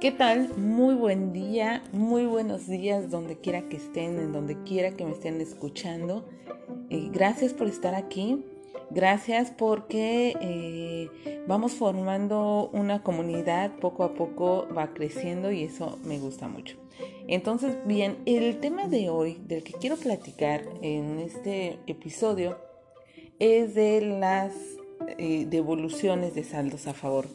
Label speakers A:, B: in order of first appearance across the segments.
A: ¿Qué tal? Muy buen día, muy buenos días donde quiera que estén, en donde quiera que me estén escuchando. Eh, gracias por estar aquí. Gracias porque eh, vamos formando una comunidad, poco a poco va creciendo y eso me gusta mucho. Entonces, bien, el tema de hoy del que quiero platicar en este episodio es de las eh, devoluciones de saldos a favor.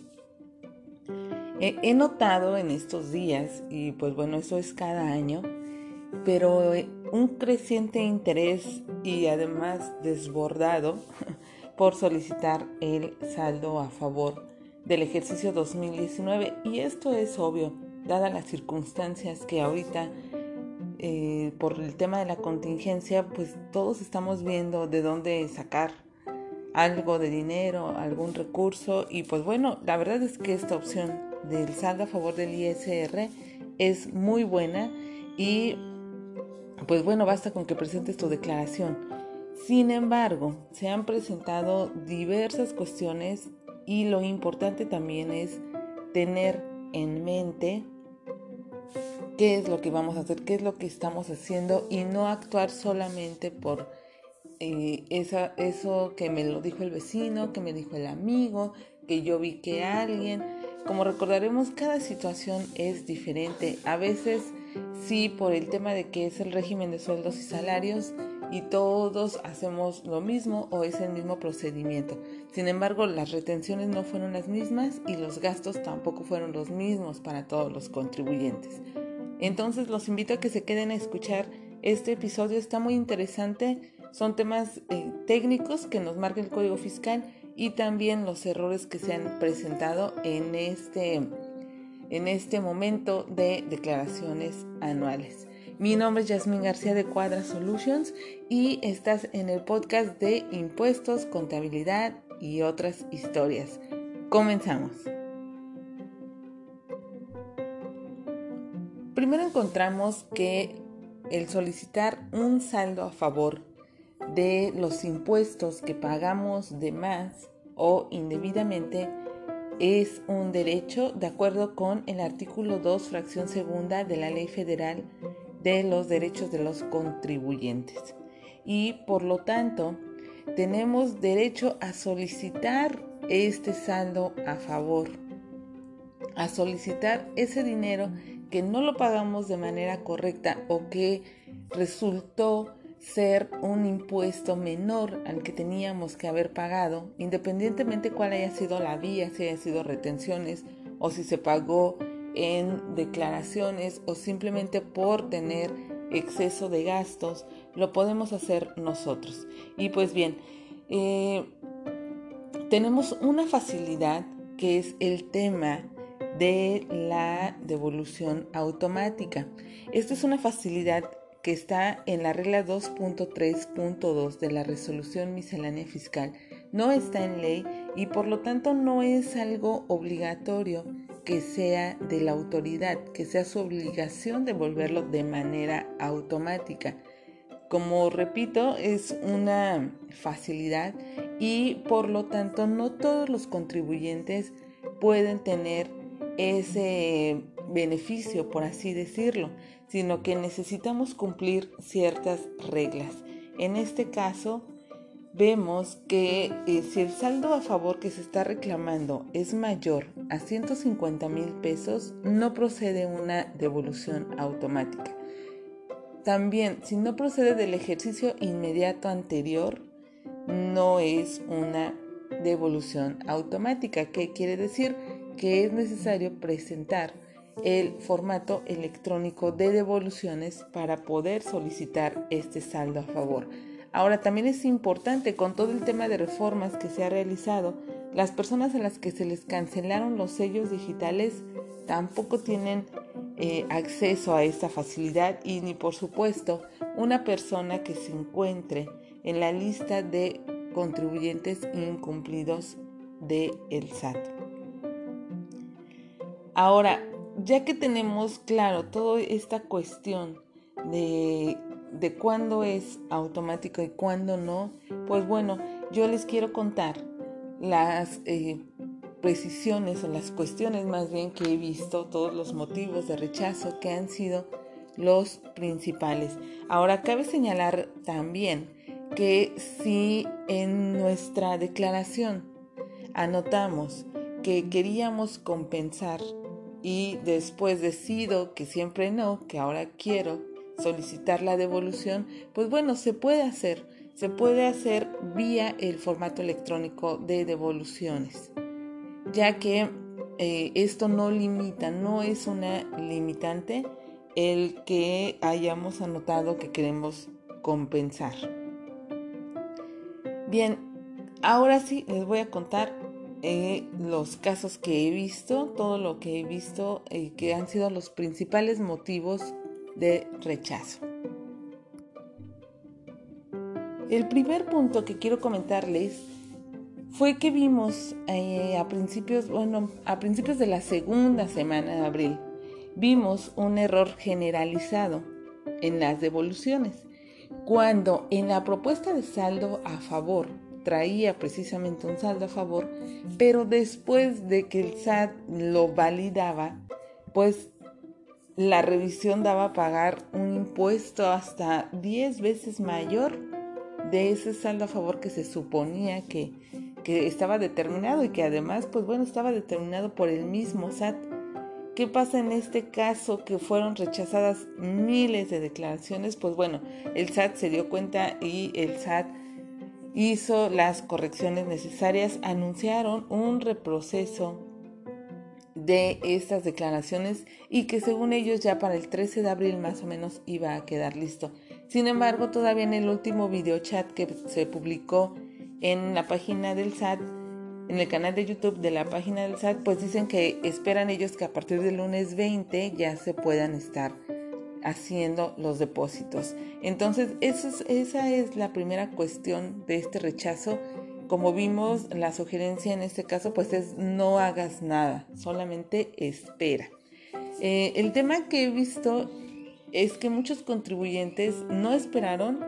A: He, notado en estos días, y pues bueno, eso es cada año, pero eh, un creciente interés y además desbordado por solicitar el saldo a favor del ejercicio 2019. Y esto es obvio, dadas las circunstancias que ahorita, eh, por el tema de la contingencia, pues todos estamos viendo de dónde sacar algo de dinero, algún recurso. Y pues bueno, la verdad es que esta opción del saldo a favor del ISR es muy buena y pues bueno, basta con que presentes tu declaración. Sin embargo, se han presentado diversas cuestiones y lo importante también es tener en mente qué es lo que vamos a hacer, qué es lo que estamos haciendo y no actuar solamente por eh, eso que me lo dijo el vecino, que me dijo el amigo, que yo vi que alguien como recordaremos, cada situación es diferente. A veces sí por el tema de que es el régimen de sueldos y salarios y todos hacemos lo mismo o es el mismo procedimiento. Sin embargo, las retenciones no fueron las mismas y los gastos tampoco fueron los mismos para todos los contribuyentes. Entonces los invito a que se queden a escuchar este episodio. Está muy interesante. Son temas eh, técnicos que nos marca el Código Fiscal y también los errores que se han presentado en este, en este momento de declaraciones anuales. Mi nombre es Yasmín García de Cuadra Solutions y estás en el podcast de impuestos, contabilidad y otras historias. Comenzamos. Primero encontramos que el solicitar un saldo a favor de los impuestos que pagamos de más o indebidamente es un derecho de acuerdo con el artículo 2, fracción segunda de la Ley Federal de los Derechos de los Contribuyentes. Y por lo tanto, tenemos derecho a solicitar este saldo a favor, a solicitar ese dinero que no lo pagamos de manera correcta o que resultó ser un impuesto menor al que teníamos que haber pagado, independientemente cuál haya sido la vía, si haya sido retenciones o si se pagó en declaraciones o simplemente por tener exceso de gastos, lo podemos hacer nosotros. Y pues bien, eh, tenemos una facilidad que es el tema de la devolución automática. Esta es una facilidad que está en la regla 2.3.2 de la resolución miscelánea fiscal no está en ley y por lo tanto no es algo obligatorio que sea de la autoridad, que sea su obligación devolverlo de manera automática. Como repito, es una facilidad y por lo tanto no todos los contribuyentes pueden tener ese beneficio, por así decirlo sino que necesitamos cumplir ciertas reglas. En este caso, vemos que eh, si el saldo a favor que se está reclamando es mayor a 150 mil pesos, no procede una devolución automática. También, si no procede del ejercicio inmediato anterior, no es una devolución automática, que quiere decir que es necesario presentar el formato electrónico de devoluciones para poder solicitar este saldo a favor. Ahora también es importante con todo el tema de reformas que se ha realizado, las personas a las que se les cancelaron los sellos digitales tampoco tienen eh, acceso a esta facilidad y ni por supuesto una persona que se encuentre en la lista de contribuyentes incumplidos de el SAT. Ahora, ya que tenemos claro toda esta cuestión de, de cuándo es automático y cuándo no, pues bueno, yo les quiero contar las, eh, precisiones o las cuestiones más bien que he visto, todos los motivos de rechazo que han sido los principales. Ahora cabe señalar también que si en nuestra declaración anotamos que queríamos compensar y después decido que siempre no, que ahora quiero solicitar la devolución, pues bueno, se puede hacer, se puede hacer vía el formato electrónico de devoluciones, ya que eh, esto no limita, no es una limitante el que hayamos anotado que queremos compensar. Bien, ahora sí les voy a contar eh, los casos que he visto, todo lo que he visto, eh, que han sido los principales motivos de rechazo. El primer punto que quiero comentarles fue que vimos eh, a principios, bueno, a principios de la segunda semana de abril, vimos un error generalizado en las devoluciones, cuando en la propuesta de saldo a favor traía precisamente un saldo a favor, pero después de que el SAT lo validaba, pues la revisión daba a pagar un impuesto hasta 10 veces mayor de ese saldo a favor que se suponía que, que estaba determinado y que además, pues bueno, estaba determinado por el mismo SAT. ¿Qué pasa en este caso que fueron rechazadas miles de declaraciones? Pues bueno, el SAT se dio cuenta y el SAT hizo las correcciones necesarias, anunciaron un reproceso de estas declaraciones y que según ellos ya para el 13 de abril más o menos iba a quedar listo. Sin embargo, todavía en el último video chat que se publicó en la página del SAT, en el canal de YouTube de la página del SAT, pues dicen que esperan ellos que a partir del lunes 20 ya se puedan estar haciendo los depósitos. Entonces, esa es la primera cuestión de este rechazo. Como vimos, la sugerencia en este caso pues es no hagas nada, solamente espera. Eh, el tema que he visto es que muchos contribuyentes no esperaron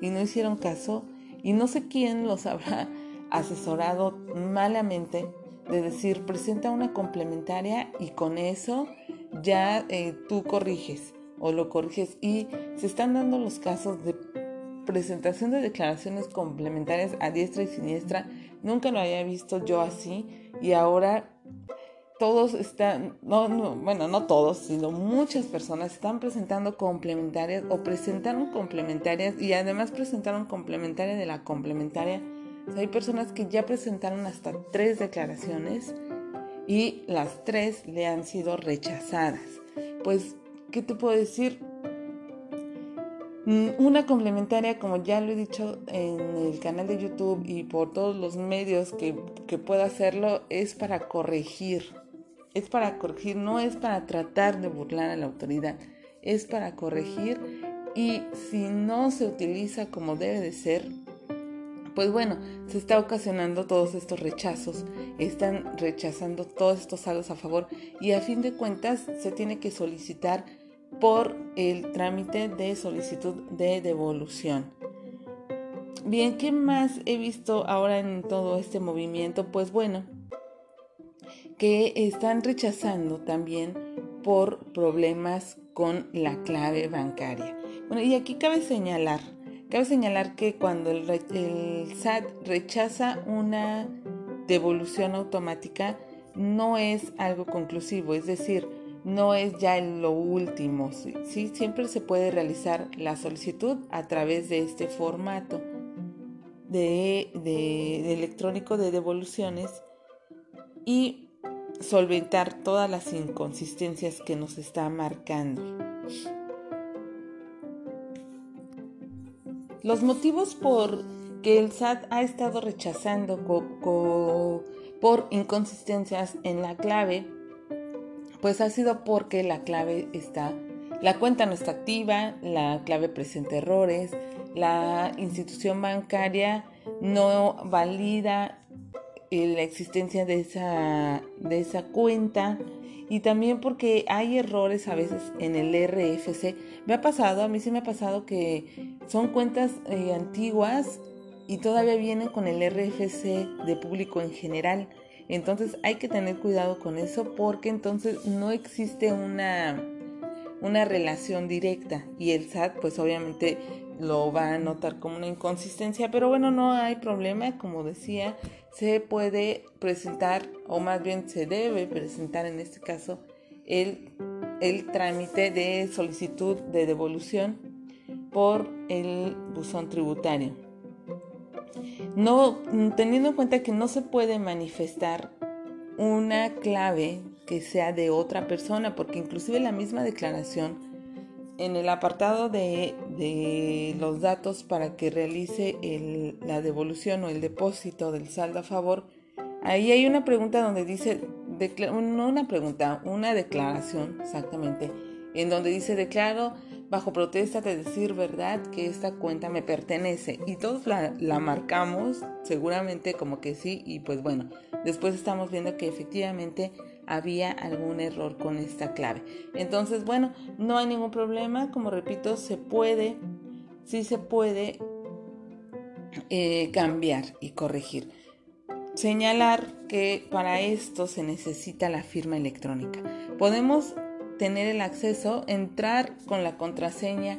A: y no hicieron caso y no sé quién los habrá asesorado malamente de decir presenta una complementaria y con eso ya eh, tú corriges o lo corriges y se están dando los casos de presentación de declaraciones complementarias a diestra y siniestra. Nunca lo había visto yo así y ahora todos están, no, no, bueno, no todos, sino muchas personas están presentando complementarias o presentaron complementarias y además presentaron complementaria de la complementaria. hay personas que ya presentaron hasta tres declaraciones y las tres le han sido rechazadas. Pues ¿qué te puedo decir? Mm, una complementaria, como ya lo he dicho en el canal de YouTube y por todos los medios que, que pueda hacerlo, es para corregir. Es para corregir, no es para tratar de burlar a la autoridad, es para corregir y si no se utiliza como debe de ser, pues bueno, se está ocasionando todos estos rechazos, están rechazando todos estos saldos a favor y a fin de cuentas se tiene que solicitar por el trámite de solicitud de devolución. Bien, ¿qué más he visto ahora en todo este movimiento? Pues bueno, que están rechazando también por problemas con la clave bancaria. Bueno, y aquí cabe señalar, cabe señalar que cuando el, SAT rechaza una devolución automática, no es algo conclusivo, es decir, no es ya lo último. ¿sí? Siempre se puede realizar la solicitud a través de este formato de, electrónico de devoluciones y solventar todas las inconsistencias que nos está marcando. Los motivos por que el SAT ha estado rechazando por inconsistencias en la clave pues ha sido porque la clave está, la cuenta no está activa, la clave presenta errores, la institución bancaria no valida eh, la existencia de esa, de esa cuenta y también porque hay errores a veces en el RFC. Me ha pasado, a mí sí me ha pasado que son cuentas eh, antiguas y todavía vienen con el RFC de público en general Entonces hay que tener cuidado con eso porque entonces no existe una, una relación directa y el SAT pues obviamente lo va a notar como una inconsistencia, pero bueno, no hay problema, como decía, se puede presentar o más bien se debe presentar en este caso el, el trámite de solicitud de devolución por el buzón tributario. No, teniendo en cuenta que no se puede manifestar una clave que sea de otra persona, porque inclusive la misma declaración en el apartado de, los datos para que realice la devolución o el depósito del saldo a favor, ahí hay una pregunta donde dice, no una pregunta, una declaración exactamente, en donde dice declaro bajo protesta de decir verdad que esta cuenta me pertenece. Y todos la marcamos seguramente como que sí y pues bueno, después estamos viendo que efectivamente había algún error con esta clave. Entonces, bueno, no hay ningún problema. Como repito, se puede, sí se puede eh, cambiar y corregir. Señalar que para esto se necesita la firma electrónica. Podemos tener el acceso, entrar con la contraseña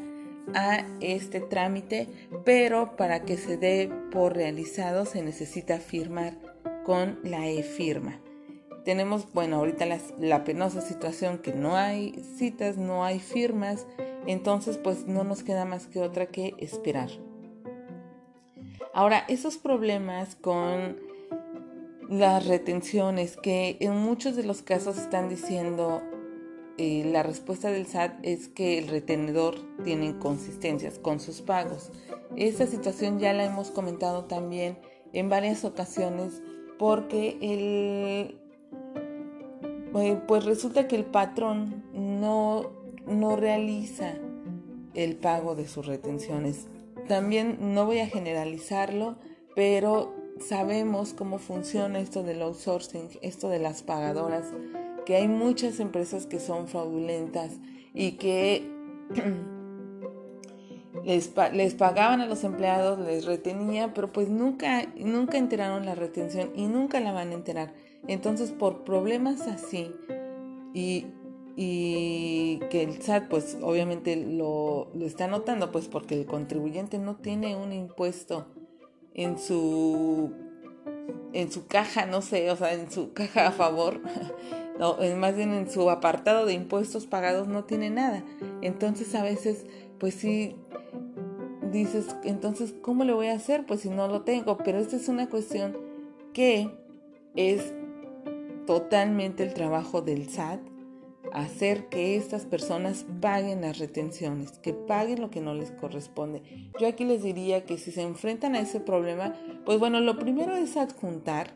A: a este trámite, pero para que se dé por realizado se necesita firmar con la e-firma tenemos, bueno, ahorita la, penosa situación que no hay citas, no hay firmas, entonces pues no nos queda más que otra que esperar. Ahora, esos problemas con las retenciones que en muchos de los casos están diciendo eh, la respuesta del SAT es que el retenedor tiene inconsistencias con sus pagos. Esta situación ya la hemos comentado también en varias ocasiones porque el eh, pues resulta que el patrón no, no realiza el pago de sus retenciones. También no voy a generalizarlo, pero sabemos cómo funciona esto del outsourcing, esto de las pagadoras, que hay muchas empresas que son fraudulentas y que les, les, pagaban a los empleados, les retenía, pero pues nunca, nunca enteraron la retención y nunca la van a enterar. Entonces, por problemas así y, que el SAT, pues obviamente lo, está notando, pues porque el contribuyente no tiene un impuesto en su en su caja, no sé, o sea, en su caja a favor, no, más bien en su apartado de impuestos pagados no tiene nada. Entonces a veces, pues sí, dices, entonces, ¿cómo le voy a hacer? Pues si no lo tengo, pero esta es una cuestión que es totalmente el trabajo del SAT hacer que estas personas paguen las retenciones, que paguen lo que no les corresponde. Yo aquí les diría que si se enfrentan a ese problema, pues bueno, lo primero es adjuntar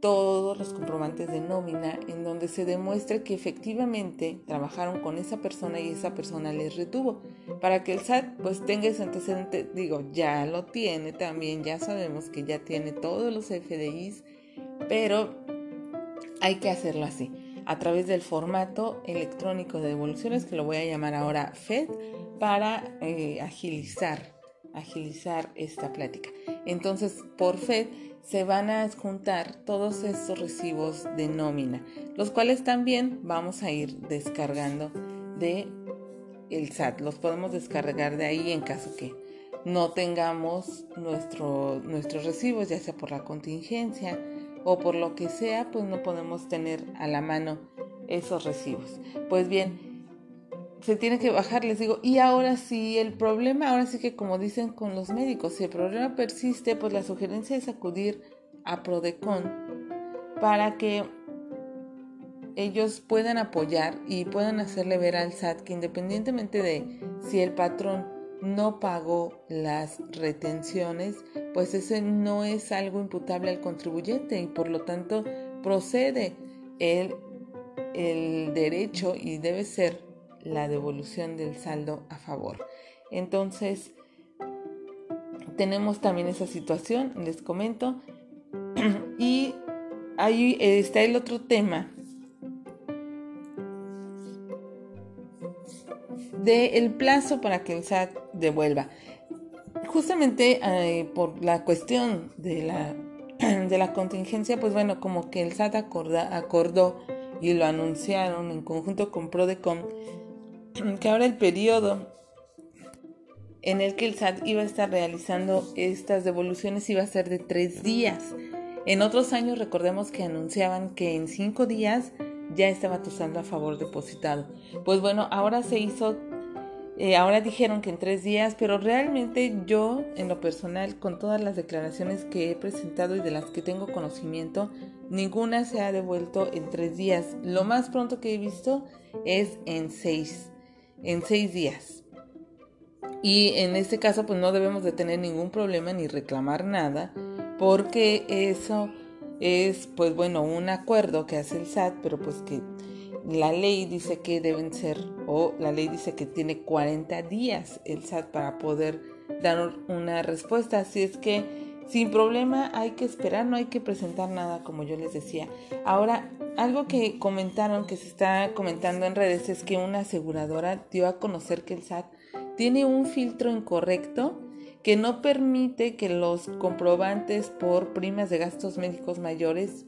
A: todos los comprobantes de nómina en donde se demuestre que efectivamente trabajaron con esa persona y esa persona les retuvo para que el SAT pues tenga ese antecedente digo ya lo tiene también ya sabemos que ya tiene todos los FDIs pero hay que hacerlo así, a través del formato electrónico de devoluciones, que lo voy a llamar ahora FED, para eh, agilizar, agilizar esta plática. Entonces, por FED se van a juntar todos estos recibos de nómina, los cuales también vamos a ir descargando de el SAT. Los podemos descargar de ahí en caso que no tengamos nuestro, nuestros recibos, ya sea por la contingencia, o por lo que sea, pues no podemos tener a la mano esos recibos. Pues bien, se tiene que bajar, les digo, y ahora sí, el problema, ahora sí que como dicen con los médicos, si el problema persiste, pues la sugerencia es acudir a Prodecon para que ellos puedan apoyar y puedan hacerle ver al SAT que independientemente de si el patrón no pagó las retenciones, pues ese no es algo imputable al contribuyente y por lo tanto procede el, el derecho y debe ser la devolución del saldo a favor. Entonces, tenemos también esa situación, les comento. y ahí está el otro tema del plazo para que el SAT devuelva. Justamente eh, por la cuestión de la de la contingencia, pues bueno, como que el SAT acordó y lo anunciaron en conjunto con Prodecom, que ahora el periodo en el que el SAT iba a estar realizando estas devoluciones iba a ser de tres días. En otros años recordemos que anunciaban que en cinco días ya estaba tu a favor depositado. Pues bueno, ahora se hizo, eh, ahora dijeron que en tres días, pero realmente yo en lo personal, con todas las declaraciones que he presentado y de las que tengo conocimiento, ninguna se ha devuelto en tres días. Lo más pronto que he visto es en seis, en seis días. Y en este caso pues no debemos de tener ningún problema ni reclamar nada porque eso es pues bueno un acuerdo que hace el SAT pero pues que la ley dice que deben ser o la ley dice que tiene 40 días el SAT para poder dar una respuesta. Así es que sin problema hay que esperar no hay que presentar nada como yo les decía. Ahora algo que comentaron que se está comentando en redes es que una aseguradora dio a conocer que el SAT tiene un filtro incorrecto que no permite que los comprobantes por primas de gastos médicos mayores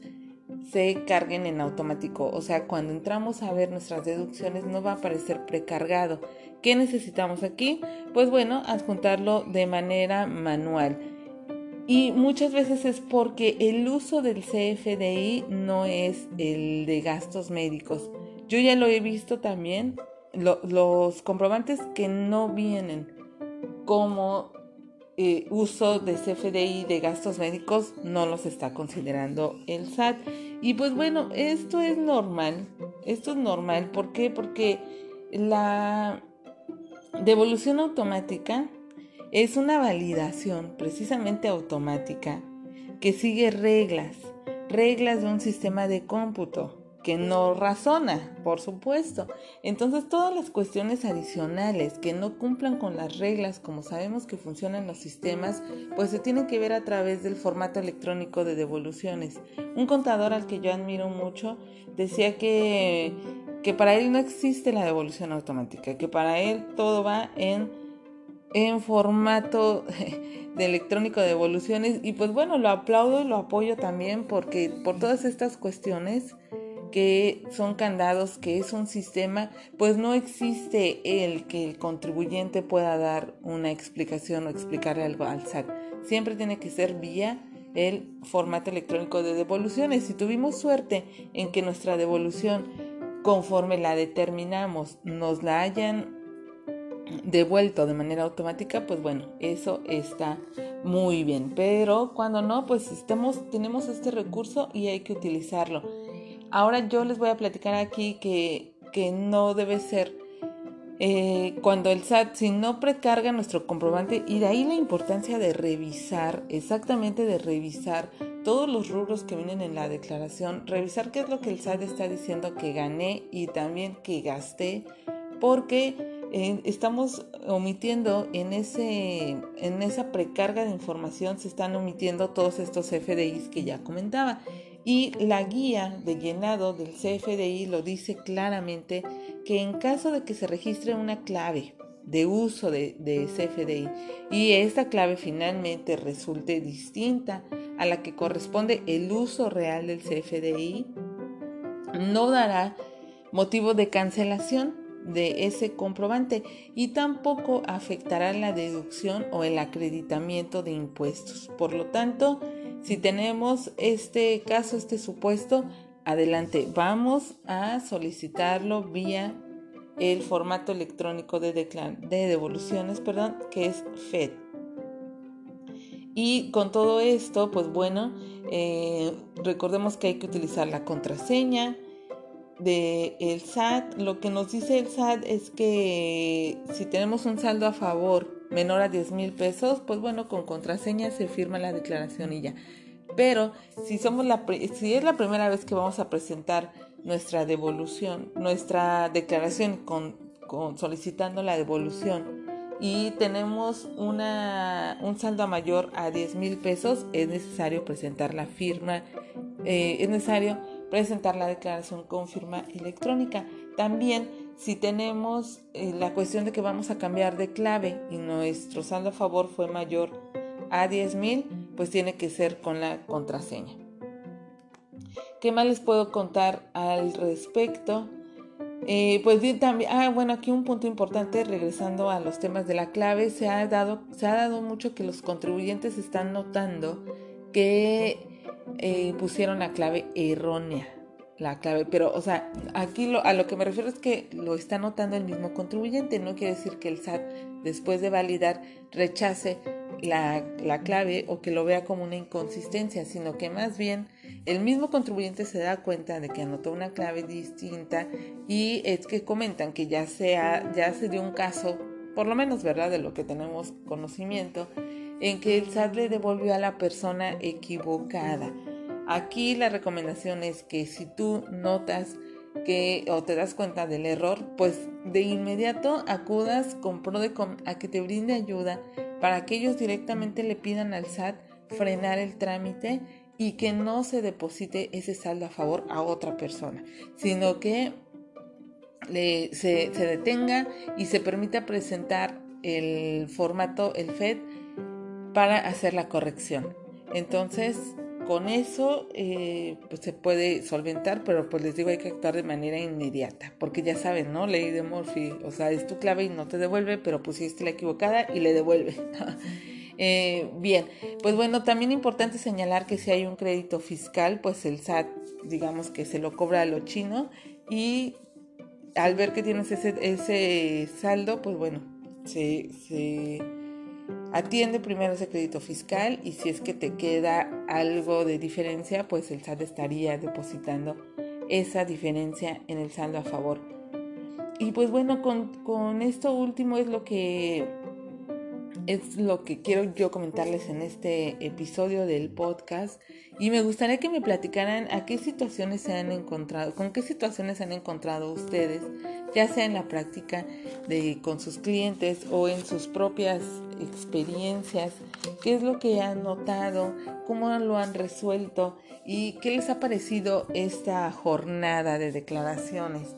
A: se carguen en automático. O sea, cuando entramos a ver nuestras deducciones no va a aparecer precargado. ¿Qué necesitamos aquí? Pues bueno, adjuntarlo de manera manual. Y muchas veces es porque el uso del CFDI no es el de gastos médicos. Yo ya lo he visto también los comprobantes que no vienen como eh, uso de CFDI de gastos médicos no los está considerando el SAT. Y pues bueno, esto es normal. Esto es normal. ¿Por qué? Porque la devolución automática es una validación precisamente automática que sigue reglas, reglas de un sistema de cómputo que no razona, por supuesto. Entonces todas las cuestiones adicionales que no cumplan con las reglas como sabemos que funcionan los sistemas, pues se tienen que ver a través del formato electrónico de devoluciones. Un contador al que yo admiro mucho decía que, que para él no existe la devolución automática, que para él todo va en, en formato de electrónico de devoluciones y pues bueno, lo aplaudo y lo apoyo también porque por todas estas cuestiones que son candados, que es un sistema, pues no existe el que el contribuyente pueda dar una explicación o explicarle algo al SAT. Siempre tiene que ser vía el formato electrónico de devoluciones. Si tuvimos suerte en que nuestra devolución, conforme la determinamos, nos la hayan devuelto de manera automática, pues bueno, eso está muy bien. Pero cuando no, pues tenemos este recurso y hay que utilizarlo. Ahora yo les voy a platicar aquí que, no debe ser eh, cuando el SAT, si no precarga nuestro comprobante, y de ahí la importancia de revisar, exactamente de revisar todos los rubros que vienen en la declaración, revisar qué es lo que el SAT está diciendo que gané y también que gasté, porque eh, estamos omitiendo en, ese, en esa precarga de información, se están omitiendo todos estos FDIs que ya comentaba. Y la guía de llenado del CFDI lo dice claramente que en caso de que se registre una clave de uso de, CFDI y esta clave finalmente resulte distinta a la que corresponde el uso real del CFDI, no dará motivo de cancelación de ese comprobante y tampoco afectará la deducción o el acreditamiento de impuestos. Por lo tanto, si tenemos este caso, este supuesto, adelante, vamos a solicitarlo vía el formato electrónico de, de devoluciones, perdón, que es FED. Y con todo esto, pues bueno, eh, recordemos que hay que utilizar la contraseña del el SAT. Lo que nos dice el SAT es que si tenemos un saldo a favor menor a 10 mil pesos, pues bueno, con contraseña se firma la declaración y ya. Pero si, somos la, si es la primera vez que vamos a presentar nuestra devolución, nuestra declaración con, solicitando la devolución y tenemos una, un saldo mayor a 10 mil pesos, es necesario presentar la firma, eh, es necesario presentar la declaración con firma electrónica. También si tenemos eh, la cuestión de que vamos a cambiar de clave y nuestro saldo a favor fue mayor a 10 mil, pues tiene que ser con la contraseña. ¿Qué más les puedo contar al respecto? Eh, pues bien, también, ah, bueno, aquí un punto importante, regresando a los temas de la clave, se ha dado, se ha dado mucho que los contribuyentes están notando que eh, pusieron la clave errónea, la clave, pero, o sea, aquí lo, a lo que me refiero es que lo está notando el mismo contribuyente, no quiere decir que el SAT, después de validar, rechace la, la clave o que lo vea como una inconsistencia, sino que más bien el mismo contribuyente se da cuenta de que anotó una clave distinta y es que comentan que ya, sea, ya se dio un caso, por lo menos, ¿verdad?, de lo que tenemos conocimiento, en que el SAT le devolvió a la persona equivocada. Aquí la recomendación es que si tú notas que o te das cuenta del error, pues de inmediato acudas con Prodecom a que te brinde ayuda para que ellos directamente le pidan al SAT frenar el trámite y que no se deposite ese saldo a favor a otra persona, sino que se, se, detenga y se permita presentar el formato, el FED, para hacer la corrección. Entonces, con eso eh, pues se puede solventar, pero pues les digo hay que actuar de manera inmediata, porque ya saben, ¿no? Ley de Murphy, o sea, es tu clave y no te devuelve, pero pusiste la equivocada y le devuelve. Eh, bien, pues bueno, también importante señalar que si hay un crédito fiscal, pues el SAT, digamos que se lo cobra a lo chino y al ver que tienes ese, ese saldo, pues bueno, se, se atiende primero ese crédito fiscal y si es que te queda algo de diferencia, pues el SAT estaría depositando esa diferencia en el saldo a favor. Y pues bueno, con, con esto último es lo que es lo que quiero yo comentarles en este episodio del podcast. Y me gustaría que me platicaran a qué situaciones se han encontrado, con qué situaciones se han encontrado ustedes, ya sea en la práctica de con sus clientes o en sus propias experiencias, qué es lo que han notado, cómo lo han resuelto y qué les ha parecido esta jornada de declaraciones.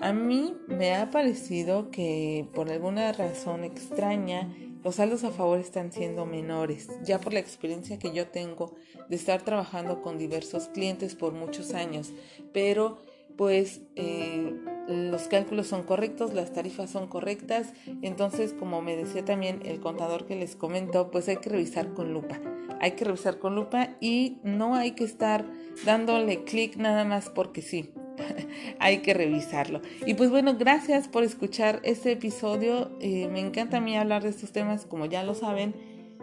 A: A mí me ha parecido que por alguna razón extraña los saldos a favor están siendo menores, ya por la experiencia que yo tengo de estar trabajando con diversos clientes por muchos años, pero pues eh, los cálculos son correctos, las tarifas son correctas, entonces como me decía también el contador que les comentó, pues hay que revisar con lupa, hay que revisar con lupa y no hay que estar dándole clic nada más porque sí. hay que revisarlo. Y pues bueno, gracias por escuchar este episodio. Eh, me encanta a mí hablar de estos temas, como ya lo saben,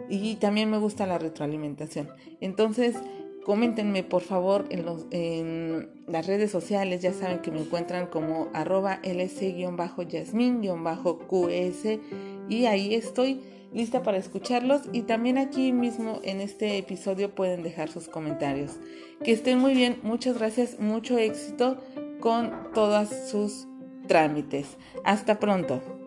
A: y también me gusta la retroalimentación. Entonces, coméntenme por favor en, los, las redes sociales, ya saben que me encuentran como arroba ls-yasmin-qs y ahí estoy lista para escucharlos y también aquí mismo en este episodio pueden dejar sus comentarios. Que estén muy bien, muchas gracias, mucho éxito con todos sus trámites. Hasta pronto.